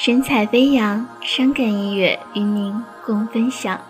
神采飞扬，伤感音乐与您共分享。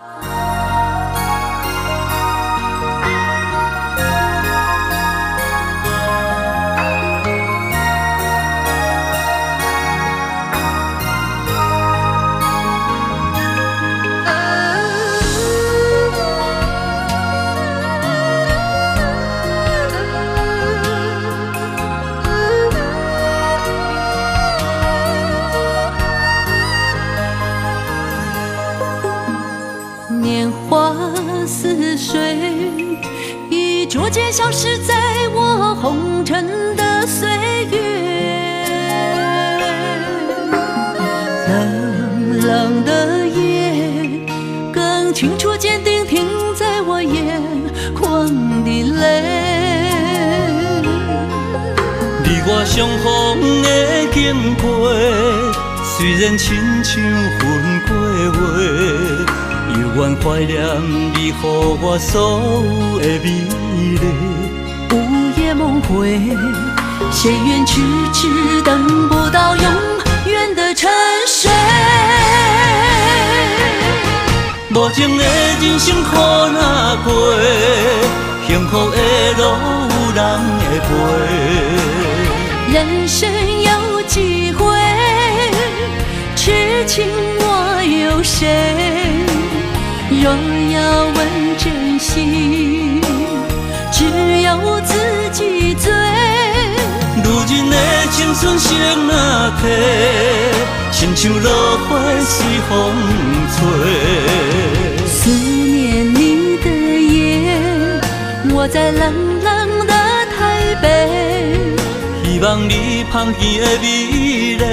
消失在我红尘的岁月，冷冷的夜，更清楚坚定停在我眼眶的泪。你我相逢的经过，虽然亲像云过月，犹原怀念你给我所有的美丽。午夜梦回，谁愿痴痴等不到永远的沉睡？无情的人生苦哪过，幸福的路有人会陪。人生有几回，痴情我有谁？若要问真心。只有自己醉。如今的青春剩哪体？亲像落花随风吹。思念你的夜，我在冷冷的台北。希望你旁边的美丽，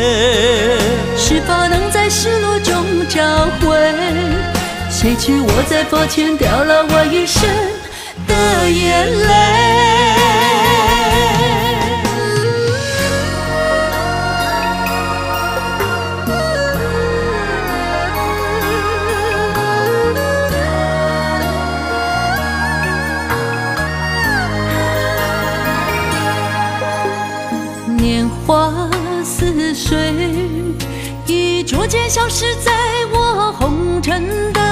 是否能在失落中找回？谁知我在佛前掉了我一生。的眼泪。年华似水，已逐渐消失在我红尘的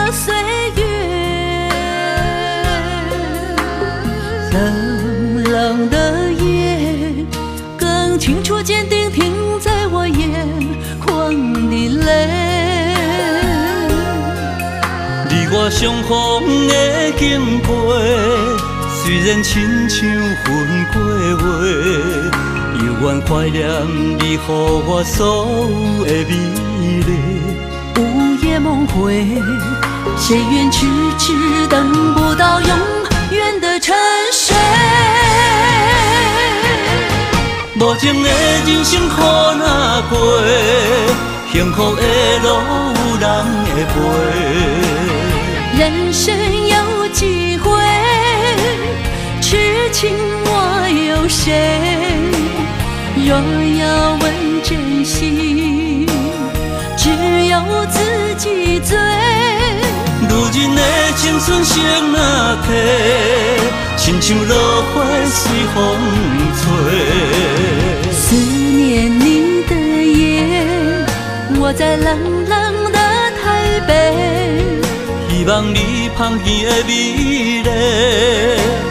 我相逢的经过，虽然亲像云过月，犹原怀念你给我所有的美丽。午夜梦回，谁愿痴痴等不到永远的沉睡？无情的人生苦哪过，幸福的路有人会陪。人生有几回，痴情我有谁？若要问真心，只有自己醉。如今的青春剩哪体？亲像落花随风吹。思念你的夜，我在冷希望你旁边的美丽，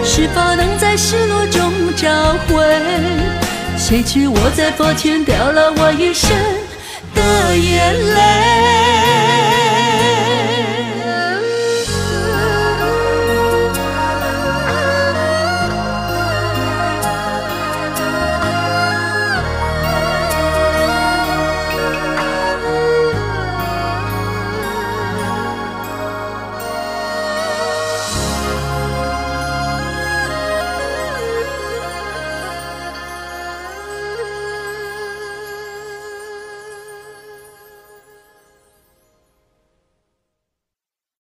是否能在失落中找回？谁知我在佛前掉了我一生的。